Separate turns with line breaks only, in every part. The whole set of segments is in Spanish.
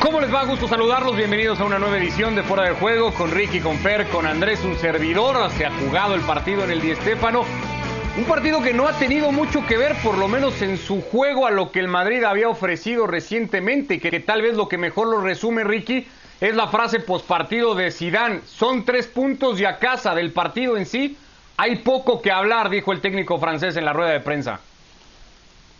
¿Cómo les va? Gusto saludarlos. Bienvenidos a una nueva edición de Fuera de Juego con Ricky, con Fer, con Andrés, un servidor. Se ha jugado el partido en el Di Stéfano. Un partido que no ha tenido mucho que ver, por lo menos en su juego, a lo que el Madrid había ofrecido recientemente, que, que tal vez lo que mejor lo resume Ricky es la frase postpartido de Sidán. Son tres puntos y a casa del partido en sí. Hay poco que hablar, dijo el técnico francés en la rueda de prensa.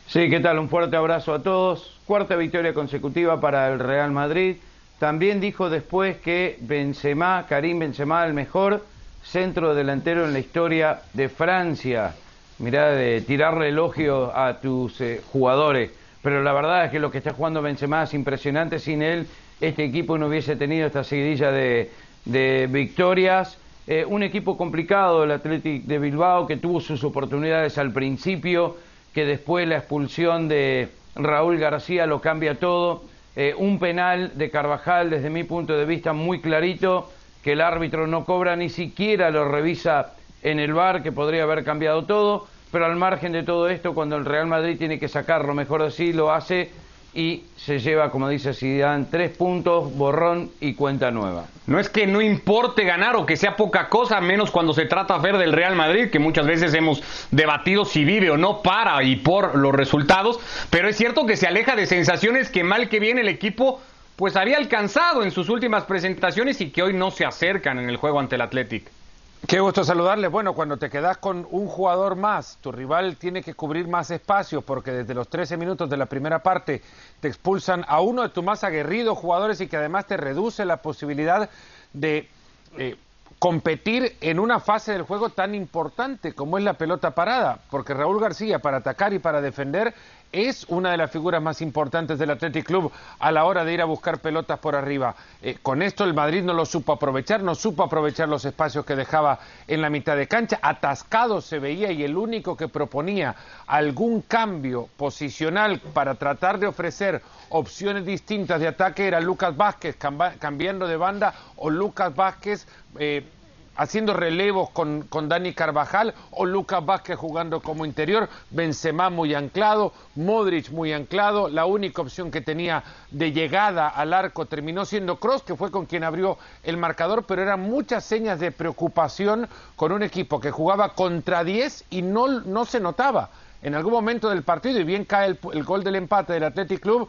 Sí, ¿qué tal? Un fuerte abrazo a todos. Cuarta victoria consecutiva para el Real Madrid. También dijo después que Benzema, Karim Benzema, el mejor centro delantero en la historia de Francia. Mirá, de tirarle elogio a tus eh, jugadores. Pero la verdad es que lo que está jugando Benzema es impresionante. Sin él, este equipo no hubiese tenido esta seguidilla de, de victorias. Eh, un equipo complicado, el Athletic de Bilbao, que tuvo sus oportunidades al principio, que después la expulsión de Raúl García lo cambia todo. Eh, un penal de Carvajal, desde mi punto de vista, muy clarito, que el árbitro no cobra, ni siquiera lo revisa en el bar, que podría haber cambiado todo. Pero al margen de todo esto, cuando el Real Madrid tiene que sacarlo, mejor así, lo hace y se lleva, como dice Zidane, tres puntos, borrón y cuenta nueva.
No es que no importe ganar o que sea poca cosa, menos cuando se trata ver del Real Madrid, que muchas veces hemos debatido si vive o no para y por los resultados, pero es cierto que se aleja de sensaciones que mal que bien el equipo pues había alcanzado en sus últimas presentaciones y que hoy no se acercan en el juego ante el Athletic.
Qué gusto saludarles. Bueno, cuando te quedas con un jugador más, tu rival tiene que cubrir más espacios porque desde los 13 minutos de la primera parte te expulsan a uno de tus más aguerridos jugadores y que además te reduce la posibilidad de eh, competir en una fase del juego tan importante como es la pelota parada, porque Raúl García para atacar y para defender es una de las figuras más importantes del Athletic Club a la hora de ir a buscar pelotas por arriba. Eh, con esto el Madrid no lo supo aprovechar, no supo aprovechar los espacios que dejaba en la mitad de cancha, atascado se veía y el único que proponía algún cambio posicional para tratar de ofrecer opciones distintas de ataque era Lucas Vázquez cambiando de banda o Lucas Vázquez eh, haciendo relevos con, con, Dani Carvajal o Lucas Vázquez jugando como interior, Benzema muy anclado, Modric muy anclado, la única opción que tenía de llegada al arco terminó siendo Cross, que fue con quien abrió el marcador, pero eran muchas señas de preocupación con un equipo que jugaba contra 10 y no, no se notaba en algún momento del partido, y bien cae el, el, gol del empate del Athletic Club,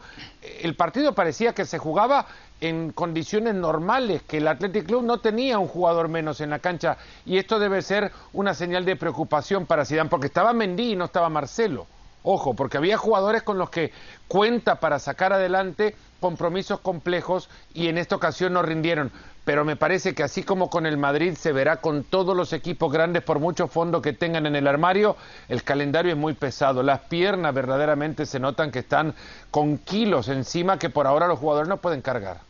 el partido parecía que se jugaba en condiciones normales, que el Athletic Club no tenía un jugador menos en la cancha, y esto debe ser una señal de preocupación para Zidane, porque estaba Mendy y no estaba Marcelo. Ojo, porque había jugadores con los que cuenta para sacar adelante compromisos complejos y en esta ocasión no rindieron. Pero me parece que así como con el Madrid se verá con todos los equipos grandes, por mucho fondo que tengan en el armario, el calendario es muy pesado. Las piernas verdaderamente se notan que están con kilos encima que por ahora los jugadores no pueden cargar.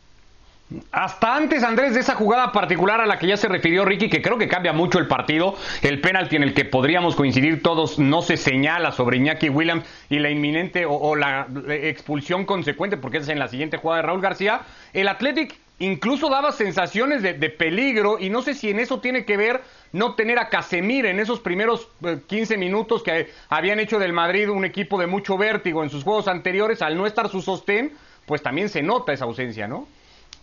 Hasta antes, Andrés, de esa jugada particular a la que ya se refirió Ricky, que creo que cambia mucho el partido, el penalti en el que podríamos coincidir todos no se señala sobre Iñaki Williams y la inminente o, la expulsión consecuente, porque es en la siguiente jugada de Raúl García, el Athletic incluso daba sensaciones de, de, peligro y no sé si en eso tiene que ver no tener a Casemir en esos primeros 15 minutos que habían hecho del Madrid un equipo de mucho vértigo en sus juegos anteriores, al no estar su sostén, pues también se nota esa ausencia, ¿no?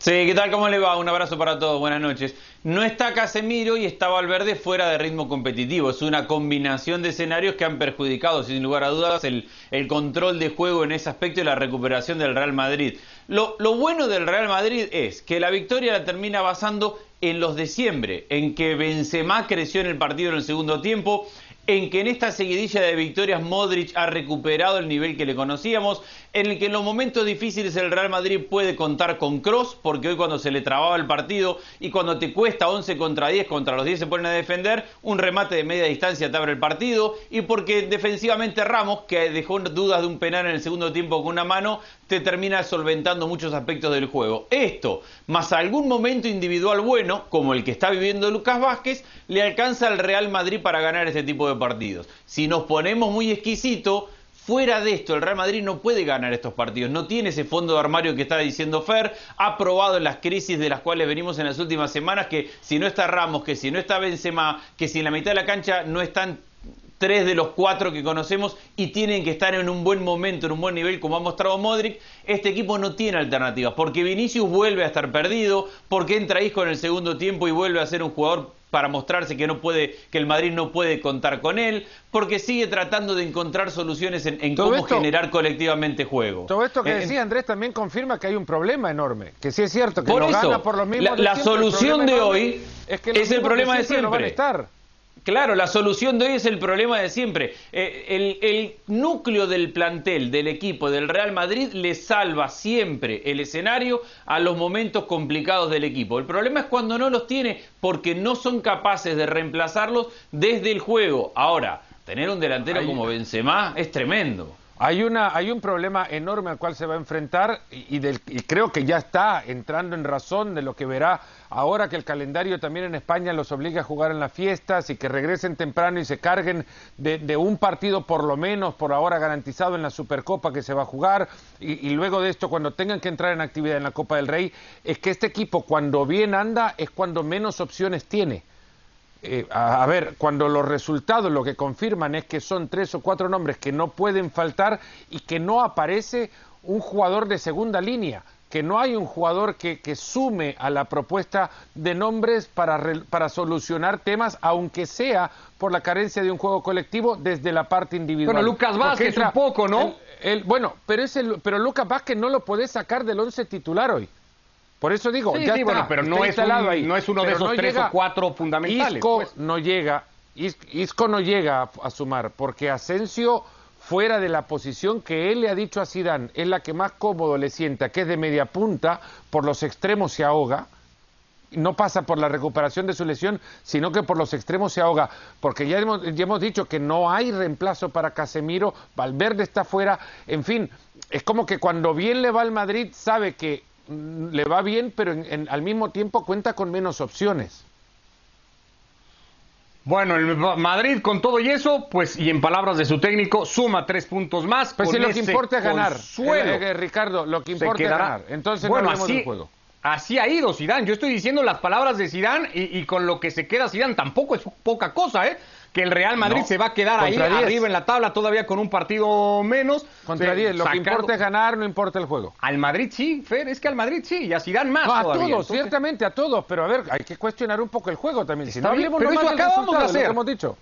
Sí, ¿qué tal? ¿Cómo le va? Un abrazo para todos, buenas noches. No está Casemiro y está Valverde fuera de ritmo competitivo. Es una combinación de escenarios que han perjudicado, sin lugar a dudas, el, control de juego en ese aspecto y la recuperación del Real Madrid. Lo, lo, bueno del Real Madrid es que la victoria la termina basando en los de siempre, en que Benzema creció en el partido en el segundo tiempo, en que en esta seguidilla de victorias Modric ha recuperado el nivel que le conocíamos, en el que en los momentos difíciles el Real Madrid puede contar con Cross, porque hoy cuando se le trababa el partido y cuando te cuesta 11 contra 10, contra los 10 se ponen a defender, un remate de media distancia te abre el partido, y porque defensivamente Ramos, que dejó dudas de un penal en el segundo tiempo con una mano, te termina solventando muchos aspectos del juego. Esto, más algún momento individual bueno, como el que está viviendo Lucas Vázquez, le alcanza al Real Madrid para ganar este tipo de partidos. Si nos ponemos muy exquisito, Fuera de esto, el Real Madrid no puede ganar estos partidos, no tiene ese fondo de armario que está diciendo Fer, ha probado las crisis de las cuales venimos en las últimas semanas que si no está Ramos, que si no está Benzema, que si en la mitad de la cancha no están tres de los cuatro que conocemos y tienen que estar en un buen momento, en un buen nivel, como ha mostrado Modric. Este equipo no tiene alternativas, porque Vinicius vuelve a estar perdido, porque entra Isco en el segundo tiempo y vuelve a ser un jugador para mostrarse que no puede, que el Madrid no puede contar con él, porque sigue tratando de encontrar soluciones en, cómo generar colectivamente juego.
Todo esto que eh, decía Andrés también confirma que hay un problema enorme, que sí es cierto que
por
no
gana
por los
mismos. La, solución de hoy es, que es el problema de siempre. Claro, la solución de hoy es el problema de siempre. Eh, el, núcleo del plantel, del equipo, del Real Madrid, le salva siempre el escenario a los momentos complicados del equipo. El problema es cuando no los tiene, porque no son capaces de reemplazarlos desde el juego. Ahora, tener un delantero como Benzema es tremendo.
Hay, una, hay un problema enorme al cual se va a enfrentar y, del, y, creo que ya está entrando en razón de lo que verá ahora que el calendario también en España los obliga a jugar en las fiestas y que regresen temprano y se carguen de, un partido por lo menos por ahora garantizado en la Supercopa que se va a jugar y luego de esto cuando tengan que entrar en actividad en la Copa del Rey es que este equipo cuando bien anda es cuando menos opciones tiene. Eh, a, ver, cuando los resultados lo que confirman es que son tres o cuatro nombres que no pueden faltar y que no aparece un jugador de segunda línea, que no hay un jugador que, sume a la propuesta de nombres para, para solucionar temas, aunque sea por la carencia de un juego colectivo desde la parte individual.
Bueno, Lucas Vázquez un poco, ¿no?
El, bueno, pero, es el, pero Lucas Vázquez no lo puede sacar del once titular hoy. Por eso digo, ya está,
pero no es, ahí. no es uno de esos tres o cuatro fundamentales.
Isco pues. no llega, Isco no llega a, sumar, porque Asensio fuera de la posición que él le ha dicho a Sidán, es la que más cómodo le sienta, que es de media punta, por los extremos se ahoga, no pasa por la recuperación de su lesión, sino que por los extremos se ahoga, porque ya hemos, ya hemos dicho que no hay reemplazo para Casemiro, Valverde está fuera, en fin, es como que cuando bien le va al Madrid sabe que le va bien, pero al mismo tiempo cuenta con menos opciones.
Bueno, el Madrid con todo y eso, pues, y en palabras de su técnico, suma tres puntos más.
Pues si lo que importa es ganar. Eh, eh, Ricardo, lo que importa es ganar. Entonces bueno, no así, juego.
Así ha ido Zidane. Yo estoy diciendo las palabras de Zidane y, y con lo que se queda Zidane tampoco es poca cosa, ¿eh? Que el Real Madrid se va a quedar ahí arriba en la tabla todavía con un partido menos.
Contra 10, lo que importa es ganar, no importa el juego.
Al Madrid sí, Fer, es que al Madrid sí, y así dan más
a todos, ciertamente a todos, pero a ver, hay que cuestionar un poco el juego también.
Si no hablemos pero eso acabamos de hacer. hemos dicho.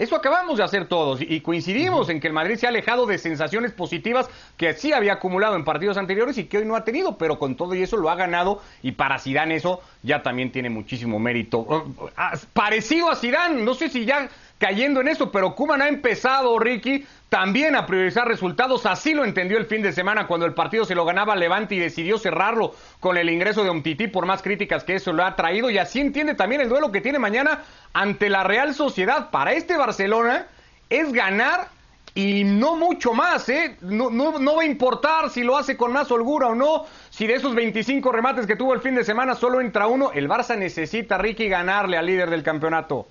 Eso acabamos de hacer todos y coincidimos en que el Madrid se ha alejado de sensaciones positivas que sí había acumulado en partidos anteriores y que hoy no ha tenido, pero con todo y eso lo ha ganado y para Zidane eso ya también tiene muchísimo mérito. Ah, parecido a Zidane, no sé si ya cayendo en eso, pero Kuman ha empezado, Ricky, también a priorizar resultados. Así lo entendió el fin de semana cuando el partido se lo ganaba Levante y decidió cerrarlo con el ingreso de Umtiti, por más críticas que eso lo ha traído. Y así entiende también el duelo que tiene mañana ante la Real Sociedad. Para este Barcelona es ganar y no mucho más, ¿eh? No, no, no, va a importar si lo hace con más holgura o no. Si de esos 25 remates que tuvo el fin de semana solo entra uno, el Barça necesita, Ricky, ganarle al líder del campeonato.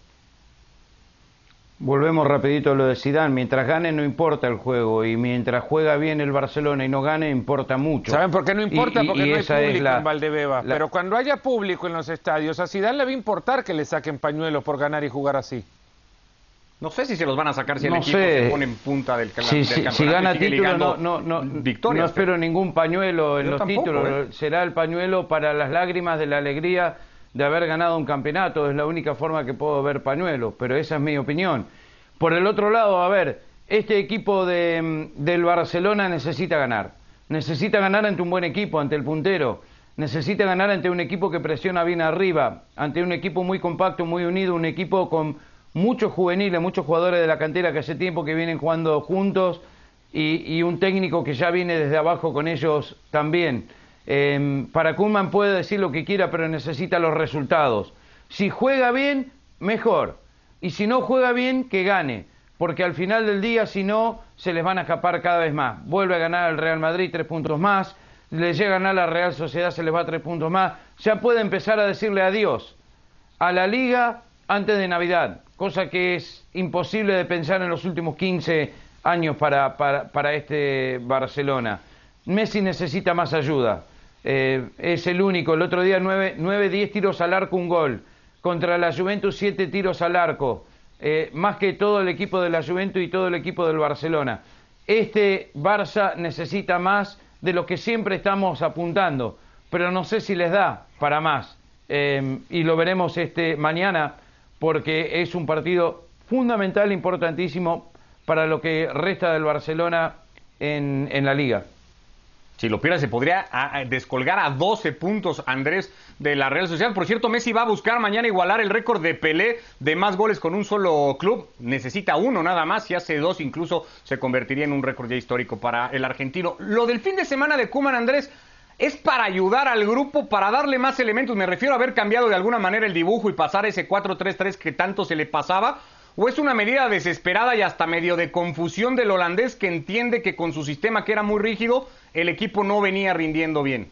Volvemos rapidito a lo de Zidane. Mientras gane no importa el juego y mientras juega bien el Barcelona y no gane importa mucho.
¿Saben por qué no importa? Porque no hay público en Valdebeba. Pero cuando haya público en los estadios, a Zidane le va a importar que le saquen pañuelos por ganar y jugar así.
No sé si se los van a sacar si el equipo se pone en punta del,
si, Si gana título, no, no, no, no espero ningún pañuelo en los títulos. ¿eh? Será el pañuelo para las lágrimas de la alegría de haber ganado un campeonato, es la única forma que puedo ver pañuelo, pero esa es mi opinión. Por el otro lado, a ver, este equipo de, del Barcelona necesita ganar, necesita ganar ante un buen equipo, ante el puntero, necesita ganar ante un equipo que presiona bien arriba, ante un equipo muy compacto, muy unido, un equipo con muchos juveniles, muchos jugadores de la cantera que hace tiempo que vienen jugando juntos y, un técnico que ya viene desde abajo con ellos también. Eh, para Kuhlman puede decir lo que quiera, pero necesita los resultados. Si juega bien, mejor. Y si no juega bien, que gane. Porque al final del día, si no, se les van a escapar cada vez más. Vuelve a ganar el Real Madrid tres puntos más. Le llega a la Real Sociedad, se les va tres puntos más. Ya puede empezar a decirle adiós a la liga antes de Navidad. Cosa que es imposible de pensar en los últimos 15 años para, para, para este Barcelona. Messi necesita más ayuda. Eh, es el único. El otro día 9, 10 tiros al arco, un gol. Contra la Juventus 7 tiros al arco. eh, más que todo el equipo de la Juventus y todo el equipo del Barcelona. Este Barça necesita más de lo que siempre estamos apuntando, pero no sé si les da para más. Eh, y lo veremos este mañana porque es un partido fundamental, importantísimo para lo que resta del Barcelona en la liga.
Si lo pierde, se podría descolgar a 12 puntos, Andrés, de la Real Sociedad. Por cierto, Messi va a buscar mañana igualar el récord de Pelé de más goles con un solo club. Necesita uno nada más. Si hace dos, incluso se convertiría en un récord ya histórico para el argentino. Lo del fin de semana de Kuman, Andrés, es para ayudar al grupo, para darle más elementos. Me refiero a haber cambiado de alguna manera el dibujo y pasar ese 4-3-3 que tanto se le pasaba ¿O es una medida desesperada y hasta medio de confusión del holandés que entiende que con su sistema que era muy rígido, el equipo no venía rindiendo bien?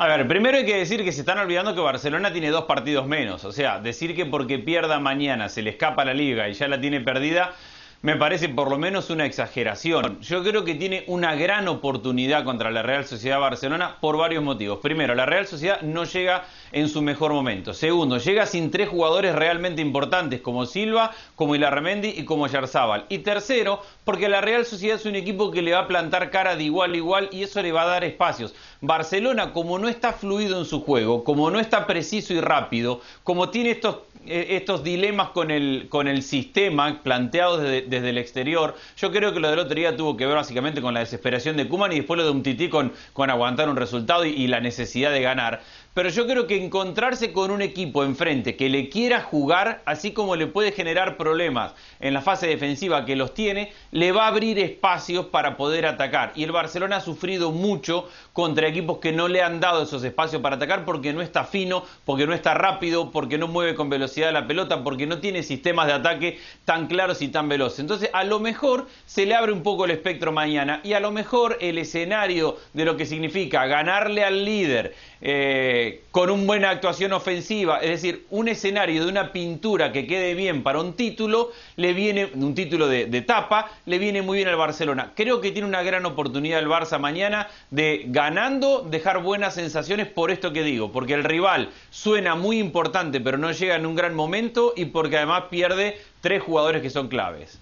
A ver, primero hay que decir que se están olvidando que Barcelona tiene dos partidos menos. O sea, decir que porque pierda mañana se le escapa la liga y ya la tiene perdida, me parece por lo menos una exageración. Yo creo que tiene una gran oportunidad contra la Real Sociedad Barcelona por varios motivos. Primero, la Real Sociedad no llega en su mejor momento. Segundo, llega sin tres jugadores realmente importantes como Silva, como Ilarremendi y como Yarzábal. Y tercero, porque la Real Sociedad es un equipo que le va a plantar cara de igual a igual y eso le va a dar espacios. Barcelona, como no está fluido en su juego, como no está preciso y rápido, como tiene estos estos dilemas con el, con el sistema planteados desde, el exterior. Yo creo que lo del otro día tuvo que ver básicamente con la desesperación de Kuman y después lo de un tití con, con aguantar un resultado y la necesidad de ganar. Pero yo creo que encontrarse con un equipo enfrente que le quiera jugar, así como le puede generar problemas en la fase defensiva que los tiene, le va a abrir espacios para poder atacar. Y el Barcelona ha sufrido mucho contra equipos que no le han dado esos espacios para atacar porque no está fino, porque no está rápido, porque no mueve con velocidad la pelota, porque no tiene sistemas de ataque tan claros y tan veloces. Entonces, a lo mejor se le abre un poco el espectro mañana y a lo mejor el escenario de lo que significa ganarle al líder, eh, con una buena actuación ofensiva, es decir, un escenario de una pintura que quede bien para un título, le viene, un título de, de tapa, le viene muy bien al Barcelona. Creo que tiene una gran oportunidad el Barça mañana de ganando, dejar buenas sensaciones por esto que digo, porque el rival suena muy importante pero no llega en un gran momento y porque además pierde tres jugadores que son claves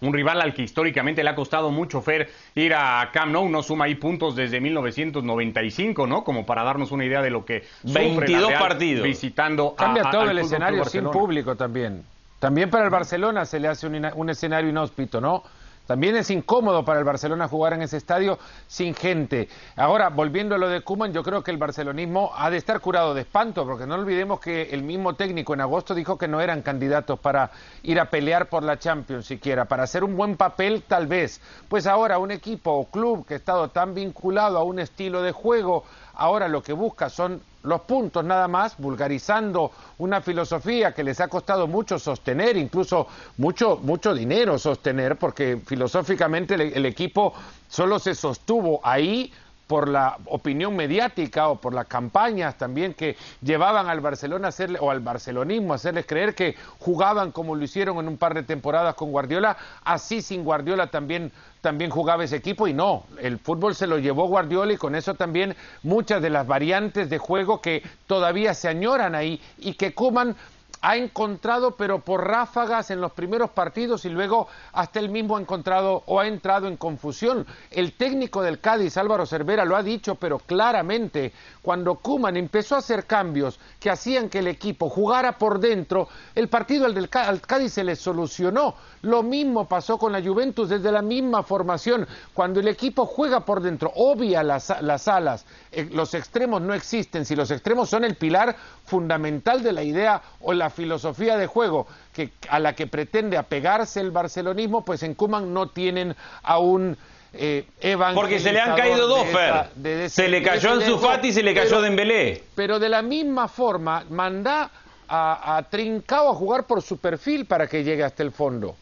un rival al que históricamente le ha costado mucho Fer ir a Camp Nou, no suma ahí puntos desde 1995, ¿no? Como para darnos una idea de lo que
22 partidos
visitando
Cambia todo el escenario sin público también. También para el Barcelona se le hace un, un escenario inhóspito, ¿no? También es incómodo para el Barcelona jugar en ese estadio sin gente. Ahora, volviendo a lo de Kuman, yo creo que el barcelonismo ha de estar curado de espanto, porque no olvidemos que el mismo técnico en agosto dijo que no eran candidatos para ir a pelear por la Champions siquiera, para hacer un buen papel tal vez. Pues ahora un equipo o club que ha estado tan vinculado a un estilo de juego, ahora lo que busca son los puntos nada más, vulgarizando una filosofía que les ha costado mucho sostener, incluso mucho, mucho dinero sostener, porque filosóficamente el, equipo solo se sostuvo ahí por la opinión mediática o por las campañas también que llevaban al Barcelona a hacerle, o al barcelonismo a hacerles creer que jugaban como lo hicieron en un par de temporadas con Guardiola, así sin Guardiola también también jugaba ese equipo y no, el fútbol se lo llevó Guardiola y con eso también muchas de las variantes de juego que todavía se añoran ahí y que Kuman ha encontrado, pero por ráfagas en los primeros partidos y luego hasta él mismo ha encontrado o ha entrado en confusión. El técnico del Cádiz, Álvaro Cervera, lo ha dicho, pero claramente, cuando Kuman empezó a hacer cambios que hacían que el equipo jugara por dentro, el partido al, del, Cádiz se le solucionó. Lo mismo pasó con la Juventus desde la misma formación. Cuando el equipo juega por dentro, obvia las, las alas, eh, los extremos no existen. Si los extremos son el pilar fundamental de la idea o la filosofía de juego que, a la que pretende apegarse el barcelonismo, pues en Cuman no tienen aún eh,
Porque se le han caído dos, Fer. se le cayó en su Fati y se le cayó Dembélé.
Pero de la misma forma, manda a, a Trincao a jugar por su perfil para que llegue hasta el fondo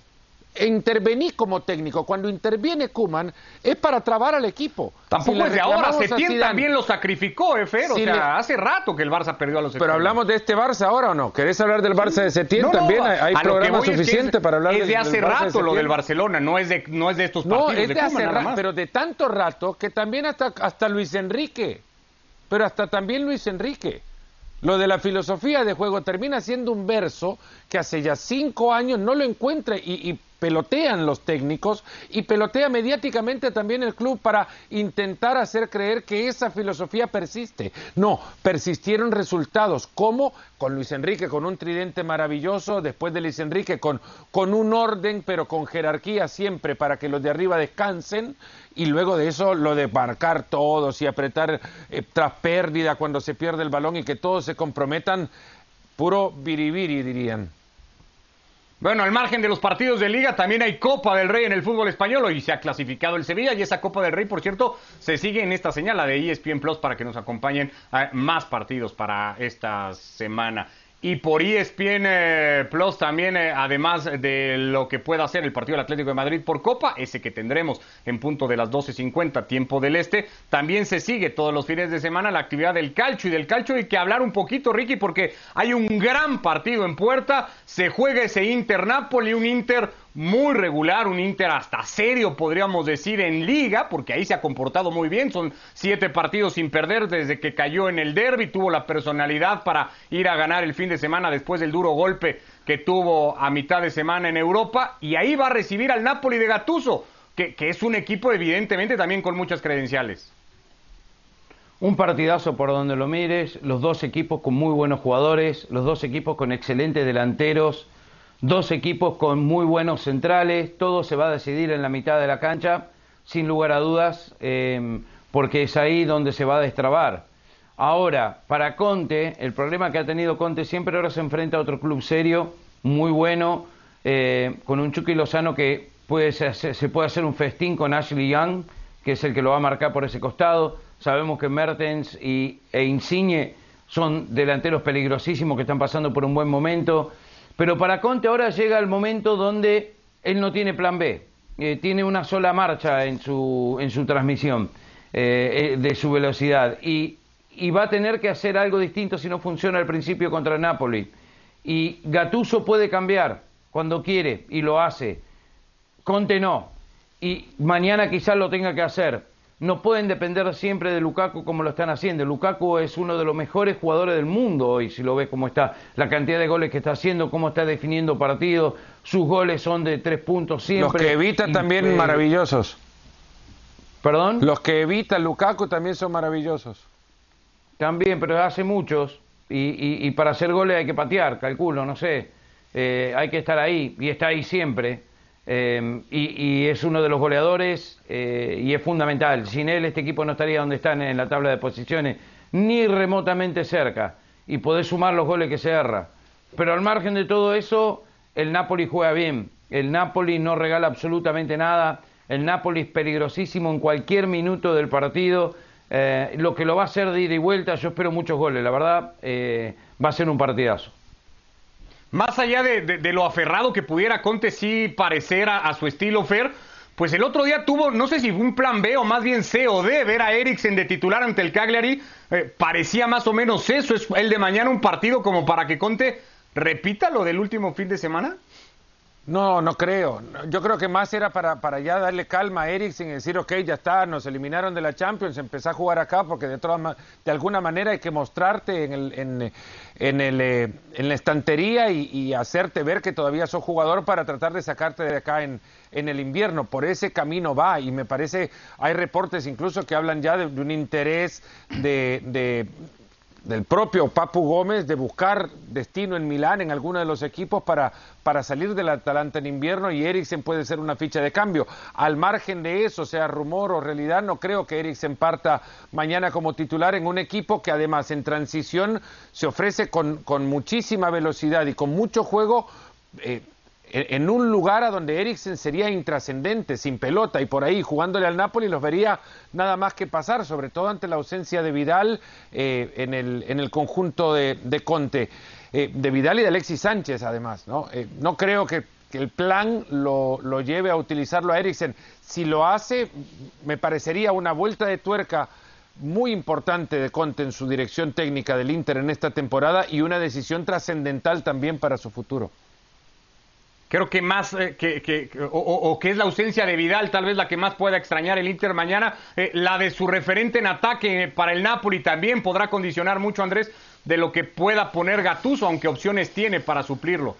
intervení como técnico. Cuando interviene Kuman es para trabar al equipo.
Tampoco es de ahora. Setién también lo sacrificó, eh, o sea, hace rato que el Barça perdió a los
Pero hablamos de este Barça ahora o no? ¿Querés hablar del Barça de Setién? también hay, programa suficiente para hablar
es de hace rato lo del Barcelona, no es de, no es de estos partidos.
No, es de, hace rato, pero de tanto rato que también hasta, hasta Luis Enrique. Pero hasta también Luis Enrique
Lo de la filosofía de juego termina siendo un verso que hace ya cinco años no lo encuentra y, y pelotean los técnicos y pelotea mediáticamente también el club para intentar hacer creer que esa filosofía persiste. No, persistieron resultados, como con Luis Enrique, con un tridente maravilloso, después de Luis Enrique, con, con un orden, pero con jerarquía siempre para que los de arriba descansen, y luego de eso lo de marcar todos y apretar eh, tras pérdida cuando se pierde el balón y que todos se comprometan, puro biribiri dirían.
Bueno, al margen de los partidos de liga, también hay Copa del Rey en el fútbol español. Hoy se ha clasificado el Sevilla y esa Copa del Rey, por cierto, se sigue en esta señal, la de ESPN Plus, para que nos acompañen a más partidos para esta semana. Y por ESPN eh, Plus también, eh, además de lo que pueda hacer el partido del Atlético de Madrid por Copa, ese que tendremos en punto de las 12.50, tiempo del Este, también se sigue todos los fines de semana la actividad del calcio y del calcio hay que hablar un poquito, Ricky, porque hay un gran partido en puerta, se juega ese Inter-Napoli, un Inter muy regular, un Inter hasta serio, podríamos decir, en liga, porque ahí se ha comportado muy bien. Son siete partidos sin perder desde que cayó en el derby, tuvo la personalidad para ir a ganar el fin de semana después del duro golpe que tuvo a mitad de semana en Europa, y ahí va a recibir al Napoli de Gatuso, que, que es un equipo evidentemente también con muchas credenciales.
Un partidazo por donde lo mires, los dos equipos con muy buenos jugadores, los dos equipos con excelentes delanteros Dos equipos con muy buenos centrales, todo se va a decidir en la mitad de la cancha, sin lugar a dudas, em, porque es ahí donde se va a destrabar. Ahora, para Conte, el problema que ha tenido Conte siempre ahora se enfrenta a otro club serio, muy bueno, eh, con un Chucky Lozano que puede se puede hacer un festín con Ashley Young, que es el que lo va a marcar por ese costado. Sabemos que Mertens y, e Insigne son delanteros peligrosísimos que están pasando por un buen momento. Pero para Conte ahora llega el momento donde él no tiene plan B, eh, tiene una sola marcha en su, en su transmisión eh, eh, de su velocidad y, y, va a tener que hacer algo distinto si no funciona al principio contra Napoli. Y Gatuso puede cambiar cuando quiere y lo hace. Conte no. Y mañana quizás lo tenga que hacer no pueden depender siempre de Lukaku como lo están haciendo. Lukaku es uno de los mejores jugadores del mundo hoy, si lo ves cómo está, la cantidad de goles que está haciendo, cómo está definiendo partidos, sus goles son de tres puntos siempre.
Los que evita también maravillosos.
¿Perdón?
Los que evita Lukaku también son maravillosos.
También, pero hace muchos. Y, para hacer goles hay que patear, calculo, no sé. Eh, hay que estar ahí, y está ahí siempre. Em, y, es uno de los goleadores eh, y es fundamental. Sin él este equipo no estaría donde están en la tabla de posiciones, ni remotamente cerca. Y podés sumar los goles que se erra. Pero al margen de todo eso, el Napoli juega bien. El Napoli no regala absolutamente nada. El Napoli es peligrosísimo en cualquier minuto del partido. Eh, lo que lo va a hacer de ida y vuelta, yo espero muchos goles. La verdad, eh, va a ser un partidazo.
Más allá de, lo aferrado que pudiera Conte sí parecer a, su estilo Fer, pues el otro día tuvo, no sé si un plan B o más bien C o D, ver a Eriksen de titular ante el Cagliari, eh, parecía más o menos eso, es el de mañana un partido como para que Conte repita lo del último fin de semana.
No, no creo. Yo creo que más era para, para ya darle calma a Eriksen y decir, ok, ya está, nos eliminaron de la Champions, empezá a jugar acá porque de, de alguna manera hay que mostrarte en, el, en, en, el, eh, en la estantería y, hacerte ver que todavía sos jugador para tratar de sacarte de acá en, en el invierno. Por ese camino va y me parece, hay reportes incluso que hablan ya de, de un interés de del propio Papu Gómez de buscar destino en Milán en alguno de los equipos para, para salir del Atalanta en invierno y Eriksen puede ser una ficha de cambio. Al margen de eso, sea rumor o realidad, no creo que Eriksen parta mañana como titular en un equipo que además en transición se ofrece con, con muchísima velocidad y con mucho juego. Eh, en un lugar a donde Eriksen sería intrascendente, sin pelota, y por ahí jugándole al Napoli los vería nada más que pasar, sobre todo ante la ausencia de Vidal eh, en, el, en el conjunto de, Conte, eh, de Vidal y de Alexis Sánchez además. No, eh, no creo que, el plan lo, lo, lleve a utilizarlo a Eriksen. Si lo hace, me parecería una vuelta de tuerca muy importante de Conte en su dirección técnica del Inter en esta temporada y una decisión trascendental también para su futuro.
Creo que más eh, que, o, que es la ausencia de Vidal tal vez la que más pueda extrañar el Inter mañana eh, la de su referente en ataque para el Napoli también podrá condicionar mucho Andrés de lo que pueda poner Gattuso aunque opciones tiene para suplirlo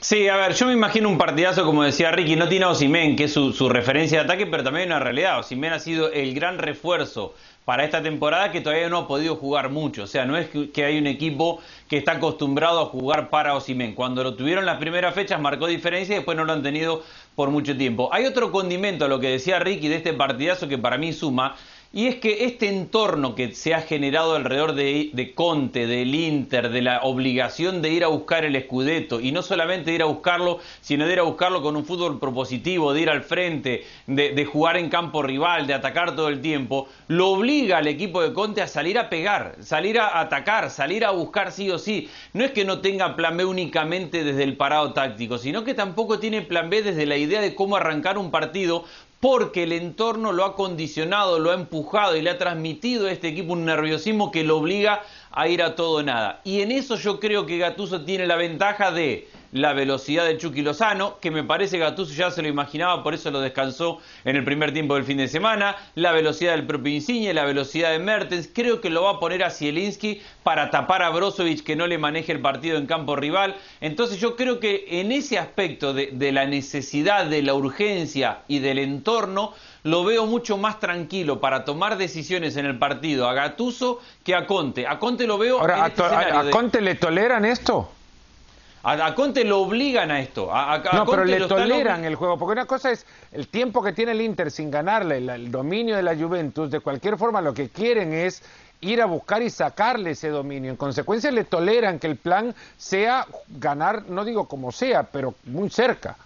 Sí, a ver, yo me imagino un partidazo, como decía Ricky, no tiene a Osimen, que es su, su, referencia de ataque, pero también hay una realidad. Osimen ha sido el gran refuerzo para esta temporada que todavía no ha podido jugar mucho. O sea, no es que hay un equipo que está acostumbrado a jugar para Osimen. Cuando lo tuvieron las primeras fechas marcó diferencia y después no lo han tenido por mucho tiempo. Hay otro condimento a lo que decía Ricky de este partidazo que para mí suma, y es que este entorno que se ha generado alrededor de, Conte, del Inter, de la obligación de ir a buscar el escudeto, y no solamente de ir a buscarlo, sino de ir a buscarlo con un fútbol propositivo, de ir al frente, de, de jugar en campo rival, de atacar todo el tiempo, lo obliga al equipo de Conte a salir a pegar, salir a atacar, salir a buscar sí o sí. No es que no tenga plan B únicamente desde el parado táctico, sino que tampoco tiene plan B desde la idea de cómo arrancar un partido porque el entorno lo ha condicionado, lo ha empujado y le ha transmitido a este equipo un nerviosismo que lo obliga a ir a todo o nada. Y en eso yo creo que Gatuso tiene la ventaja de la velocidad de Chucky Lozano, que me parece que Gattuso ya se lo imaginaba, por eso lo descansó en el primer tiempo del fin de semana, la velocidad del propio Insigne, la velocidad de Mertens, creo que lo va a poner a Zielinski para tapar a Brozovic que no le maneje el partido en campo rival, entonces yo creo que en ese aspecto de, la necesidad, de la urgencia y del entorno, lo veo mucho más tranquilo para tomar decisiones en el partido a Gatuso que a Conte. A Conte lo veo.
Ahora, este a, Conte le toleran esto?
A, Conte lo obligan a esto.
no, pero le toleran el juego. Porque una cosa es el tiempo que tiene el Inter sin ganarle, el, dominio de la Juventus. De cualquier forma, lo que quieren es ir a buscar y sacarle ese dominio. En consecuencia, le toleran que el plan sea ganar, no digo como sea, pero muy cerca.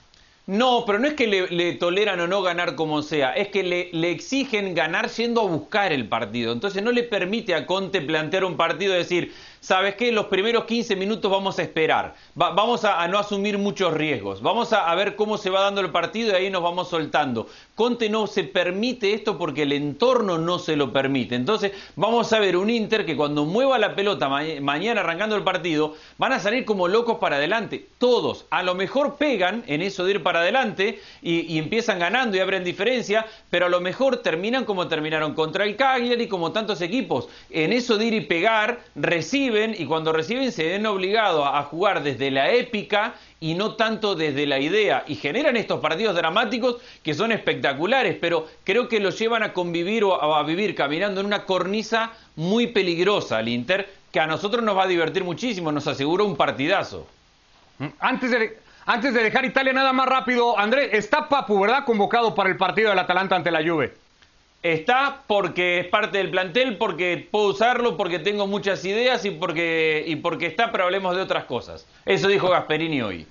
No, pero no es que le, toleran o no ganar como sea, es que le, le, exigen ganar yendo a buscar el partido. Entonces no le permite a Conte plantear un partido y decir, ¿sabes qué? Los primeros 15 minutos vamos a esperar, vamos a, no asumir muchos riesgos, vamos a, ver cómo se va dando el partido y ahí nos vamos soltando. Conte no se permite esto porque el entorno no se lo permite. Entonces vamos a ver un Inter que cuando mueva la pelota mañana arrancando el partido, van a salir como locos para adelante, todos. A lo mejor pegan en eso de ir para adelante y, empiezan ganando y abren diferencia, pero a lo mejor terminan como terminaron contra el Cagliari y como tantos equipos. En eso de ir y pegar, reciben y cuando reciben se ven obligados a jugar desde la épica y no tanto desde la idea. Y generan estos partidos dramáticos que son espectaculares, pero creo que los llevan a convivir o a vivir caminando en una cornisa muy peligrosa al Inter, que a nosotros nos va a divertir muchísimo, nos asegura un partidazo.
Antes de, antes de dejar Italia nada más rápido, Andrés, está Papu, ¿verdad? Convocado para el partido del Atalanta ante la Juve.
Está porque es parte del plantel, porque puedo usarlo, porque tengo muchas ideas y porque, y porque está, pero hablemos de otras cosas. Eso dijo Gasperini hoy.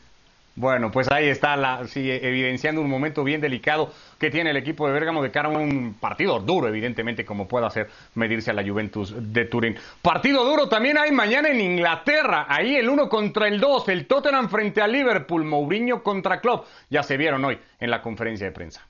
Bueno, pues ahí está evidenciando un momento bien delicado que tiene el equipo de Bérgamo de cara a un partido duro, evidentemente, como pueda ser medirse a la Juventus de Turín. Partido duro también hay mañana en Inglaterra, ahí el 1 contra el 2, el Tottenham frente al Liverpool, Mourinho contra Klopp, ya se vieron hoy en la conferencia de prensa.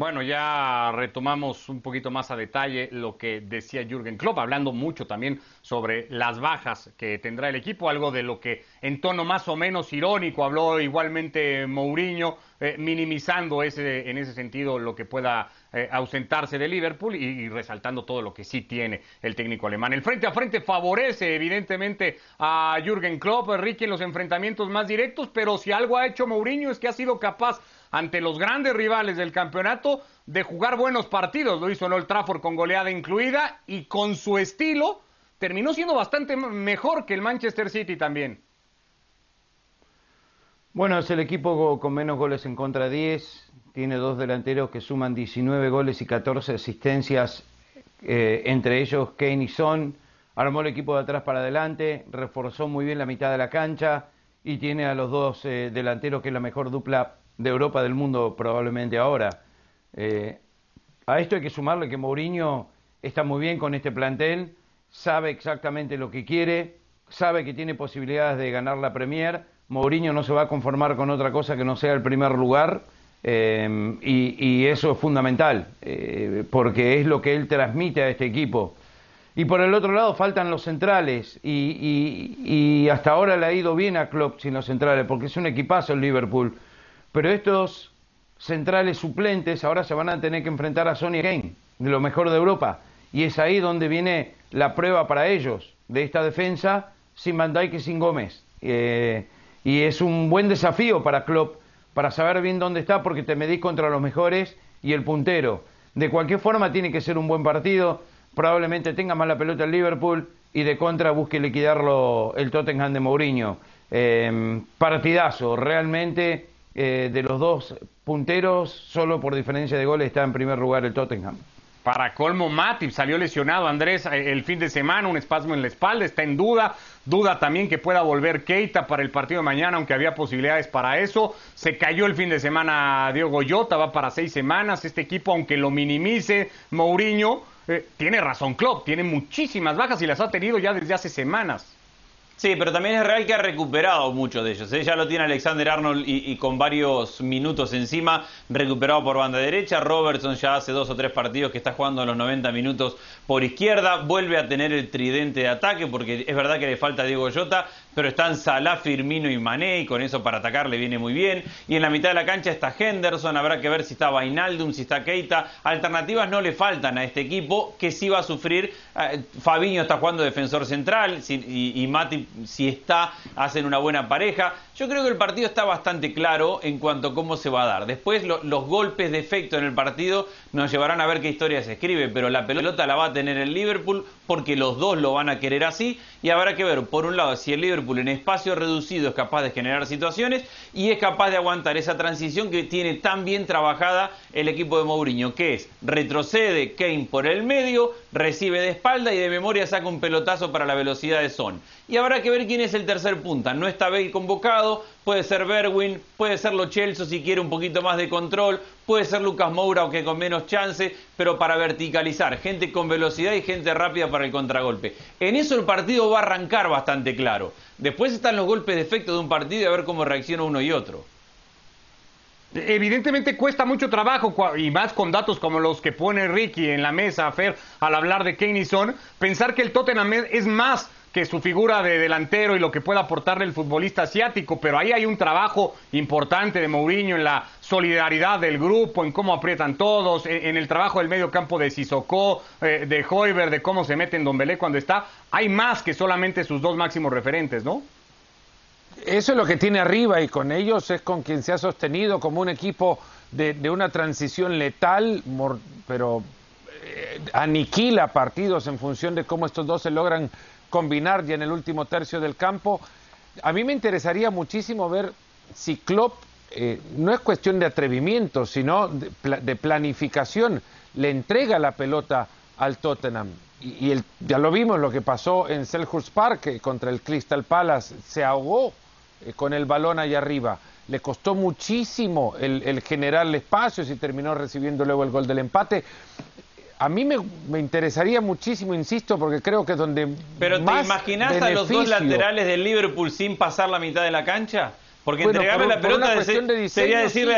Bueno, ya retomamos un poquito más a detalle lo que decía Jürgen Klopp, hablando mucho también sobre las bajas que tendrá el equipo, algo de lo que en tono más o menos irónico habló igualmente Mourinho, eh, minimizando ese, en ese sentido lo que pueda eh, ausentarse de Liverpool y, resaltando todo lo que sí tiene el técnico alemán. El frente a frente favorece evidentemente a Jürgen Klopp, Ricky en los enfrentamientos más directos, pero si algo ha hecho Mourinho es que ha sido capaz ante los grandes rivales del campeonato de jugar buenos partidos. Lo hizo en Old Trafford con goleada incluida y con su estilo terminó siendo bastante mejor que el Manchester City también.
Bueno, es el equipo con menos goles en contra 10. Tiene dos delanteros que suman 19 goles y 14 asistencias, eh, entre ellos Kane y Son. Armó el equipo de atrás para adelante, reforzó muy bien la mitad de la cancha y tiene a los dos eh, delanteros que es la mejor dupla de Europa del mundo probablemente ahora. Eh, a esto hay que sumarle que Mourinho está muy bien con este plantel, sabe exactamente lo que quiere, sabe que tiene posibilidades de ganar la Premier. Mourinho no se va a conformar con otra cosa que no sea el primer lugar. Eh, y, eso es fundamental, eh, porque es lo que él transmite a este equipo. Y por el otro lado faltan los centrales y, y, hasta ahora le ha ido bien a Klopp sin los centrales porque es un equipazo el Liverpool. Pero estos centrales suplentes ahora se van a tener que enfrentar a Sonny Kane, de lo mejor de Europa. Y es ahí donde viene la prueba para ellos de esta defensa sin Van Dijk y sin Gómez. Eh, y es un buen desafío para Klopp para saber bien dónde está porque te medís contra los mejores y el puntero. De cualquier forma tiene que ser un buen partido. Probablemente tenga más la pelota el Liverpool y de contra busque liquidarlo el Tottenham de Mourinho. Eh, partidazo, realmente eh, de los dos punteros, solo por diferencia de goles está en primer lugar el Tottenham.
Para colmo, Matip salió lesionado, Andrés, eh, el fin de semana, un espasmo en la espalda, está en duda. Duda también que pueda volver Keita para el partido de mañana, aunque había posibilidades para eso. Se cayó el fin de semana Diego Goyota, va para seis semanas. Este equipo, aunque lo minimice Mourinho, eh, tiene razón Klopp, tiene muchísimas bajas y las ha tenido ya desde hace semanas.
Sí, pero también es real que ha recuperado muchos de ellos. ¿eh? Ya lo tiene Alexander Arnold y, con varios minutos encima, recuperado por banda derecha. Robertson ya hace dos o tres partidos que está jugando los 90 minutos por izquierda. Vuelve a tener el tridente de ataque porque es verdad que le falta Diego Jota, pero están Salah, Firmino y Mané y con eso para atacar le viene muy bien. Y en la mitad de la cancha está Henderson, habrá que ver si está Vainaldum, si está Keita. Alternativas no le faltan a este equipo que sí va a sufrir. Eh, Fabiño está jugando defensor central y Mati si está, hacen una buena pareja. Yo creo que el partido está bastante claro en cuanto a cómo se va a dar. Después los golpes de efecto en el partido nos llevarán a ver qué historia se escribe, pero la pelota la va a tener el Liverpool porque los dos lo van a querer así y habrá que ver, por un lado, si el Liverpool en espacio reducido es capaz de generar situaciones y es capaz de aguantar esa transición que tiene tan bien trabajada el equipo de Mourinho, que es retrocede Kane por el medio, recibe de espalda y de memoria saca un pelotazo para la velocidad de Son. Y habrá que ver quién es el tercer punta. No está Bale convocado, puede ser Berwin, puede ser Lo Chelsea si quiere un poquito más de control, puede ser Lucas Moura aunque con menos chance, pero para verticalizar, gente con velocidad y gente rápida para el contragolpe. En eso el partido va a arrancar bastante claro. Después están los golpes de efecto de un partido y a ver cómo reacciona uno y otro.
Evidentemente cuesta mucho trabajo y más con datos como los que pone Ricky en la mesa, Fer, al hablar de Kane pensar que el Tottenham es más que su figura de delantero y lo que pueda aportarle el futbolista asiático, pero ahí hay un trabajo importante de Mourinho en la solidaridad del grupo, en cómo aprietan todos, en, el trabajo del medio campo de Sissoko, eh, de Hoiber, de cómo se mete en Don Belé cuando está. Hay más que solamente sus dos máximos referentes, ¿no?
Eso es lo que tiene arriba y con ellos es con quien se ha sostenido como un equipo de, una transición letal, pero eh, aniquila partidos en función de cómo estos dos se logran combinar ya en el último tercio del campo. A mí me interesaría muchísimo ver si Klopp, eh, no es cuestión de atrevimiento, sino de, planificación, le entrega la pelota al Tottenham. Y, ya lo vimos lo que pasó en Selhurst Park eh, contra el Crystal Palace, se ahogó eh, con el balón allá arriba. Le costó muchísimo el, el generarle espacios y terminó recibiendo luego el gol del empate. A mí me, interesaría muchísimo, insisto, porque creo que es donde.
Pero ¿te imaginas a los dos laterales del Liverpool sin pasar la mitad de la cancha? Porque entregarle la pelota de sería decirle.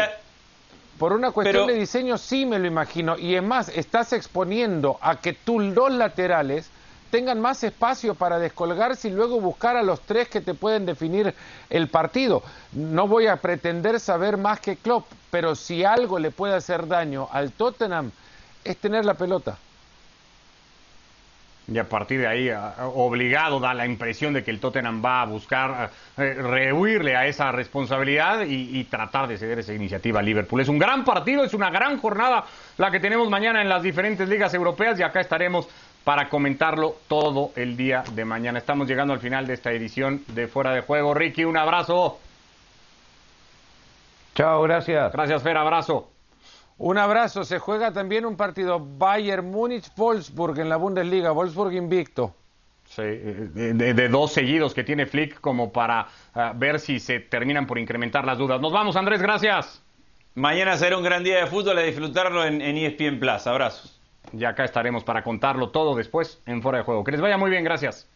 Por una cuestión de diseño sí me lo imagino. Y es más, estás exponiendo a que tus dos laterales tengan más espacio para descolgarse y luego buscar a los tres que te pueden definir el partido. No voy a pretender saber más que Klopp, pero si algo le puede hacer daño al Tottenham es tener la pelota.
Y a partir de ahí, obligado, da la impresión de que el Tottenham va a buscar eh, rehuirle a esa responsabilidad y, y, tratar de ceder esa iniciativa a Liverpool. Es un gran partido, es una gran jornada la que tenemos mañana en las diferentes ligas europeas y acá estaremos para comentarlo todo el día de mañana. Estamos llegando al final de esta edición de Fuera de Juego. Ricky, un abrazo.
Chao, gracias.
Gracias, Fer, abrazo.
Un abrazo. Se juega también un partido Bayern Múnich-Wolfsburg en la Bundesliga. Wolfsburg invicto.
Sí, de, dos seguidos que tiene Flick como para ah, ver si se terminan por incrementar las dudas. Nos vamos, Andrés, gracias.
Mañana será un gran día de fútbol a disfrutarlo en, en ESPN Plus. Abrazos.
Y acá estaremos para contarlo todo después en Fuera de Juego. Que les vaya muy bien, gracias.